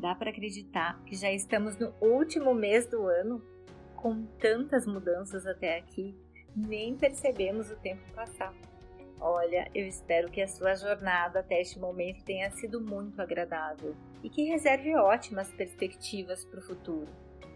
Dá para acreditar que já estamos no último mês do ano? Com tantas mudanças até aqui, nem percebemos o tempo passar. Olha, eu espero que a sua jornada até este momento tenha sido muito agradável e que reserve ótimas perspectivas para o futuro.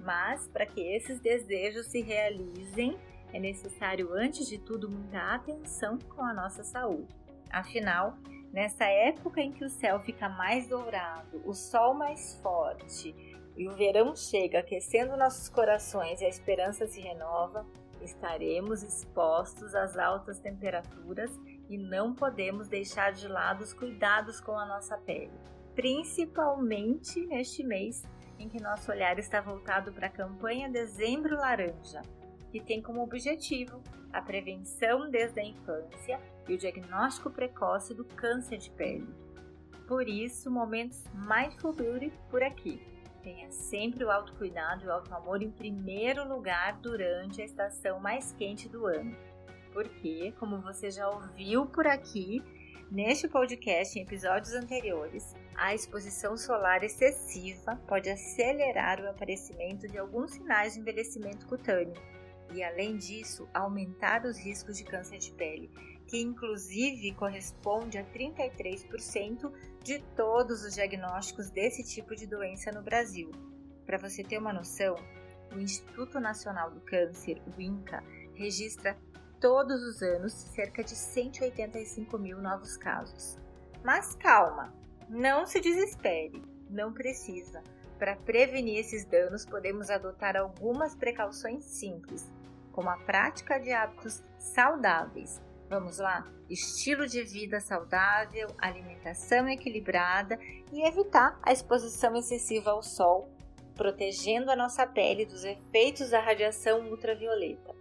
Mas, para que esses desejos se realizem, é necessário, antes de tudo, muita atenção com a nossa saúde. Afinal, nessa época em que o céu fica mais dourado, o sol mais forte e o verão chega aquecendo nossos corações e a esperança se renova, estaremos expostos às altas temperaturas e não podemos deixar de lado os cuidados com a nossa pele, principalmente neste mês em que nosso olhar está voltado para a campanha Dezembro Laranja, que tem como objetivo a prevenção desde a infância e o diagnóstico precoce do câncer de pele. Por isso, momentos Mindful Beauty por aqui. Tenha sempre o autocuidado e o autoamor em primeiro lugar durante a estação mais quente do ano. Porque, como você já ouviu por aqui, neste podcast em episódios anteriores, a exposição solar excessiva pode acelerar o aparecimento de alguns sinais de envelhecimento cutâneo e, além disso, aumentar os riscos de câncer de pele, que inclusive corresponde a 33% de todos os diagnósticos desse tipo de doença no Brasil. Para você ter uma noção, o Instituto Nacional do Câncer, o INCA, registra todos os anos cerca de 185 mil novos casos. Mas calma, não se desespere, não precisa. Para prevenir esses danos, podemos adotar algumas precauções simples, como a prática de hábitos saudáveis. Vamos lá? Estilo de vida saudável, alimentação equilibrada e evitar a exposição excessiva ao sol, protegendo a nossa pele dos efeitos da radiação ultravioleta.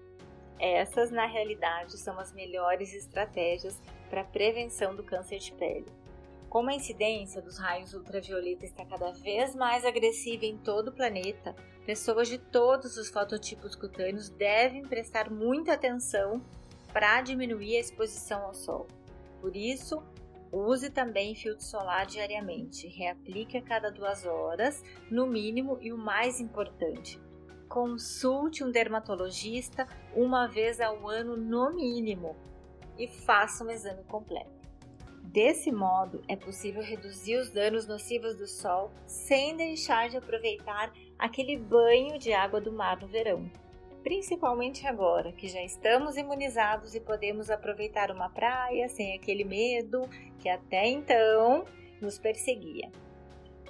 Essas, na realidade, são as melhores estratégias para a prevenção do câncer de pele. Como a incidência dos raios ultravioleta está cada vez mais agressiva em todo o planeta, pessoas de todos os fototipos cutâneos devem prestar muita atenção para diminuir a exposição ao sol. Por isso, use também filtro solar diariamente. Reaplique a cada duas horas, no mínimo, e o mais importante, consulte um dermatologista uma vez ao ano, no mínimo, e faça um exame completo. Desse modo, é possível reduzir os danos nocivos do sol sem deixar de aproveitar aquele banho de água do mar no verão. Principalmente agora que já estamos imunizados e podemos aproveitar uma praia sem aquele medo que até então nos perseguia.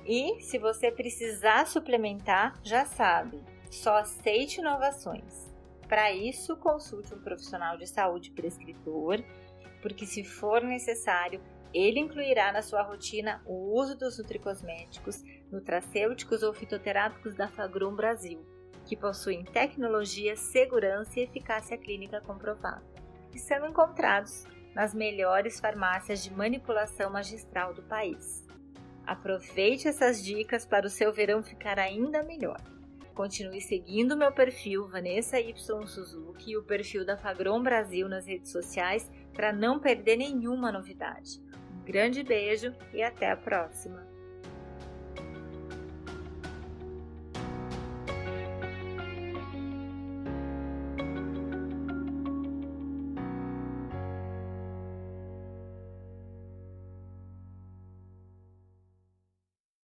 E se você precisar suplementar, já sabe, só aceite inovações. Para isso, consulte um profissional de saúde prescritor porque se for necessário, ele incluirá na sua rotina o uso dos nutricosméticos, nutracêuticos ou fitoterápicos da Fagrum Brasil, que possuem tecnologia, segurança e eficácia clínica comprovada, e são encontrados nas melhores farmácias de manipulação magistral do país. Aproveite essas dicas para o seu verão ficar ainda melhor. Continue seguindo meu perfil Vanessa Y Suzuki e o perfil da Fagron Brasil nas redes sociais para não perder nenhuma novidade. Um grande beijo e até a próxima!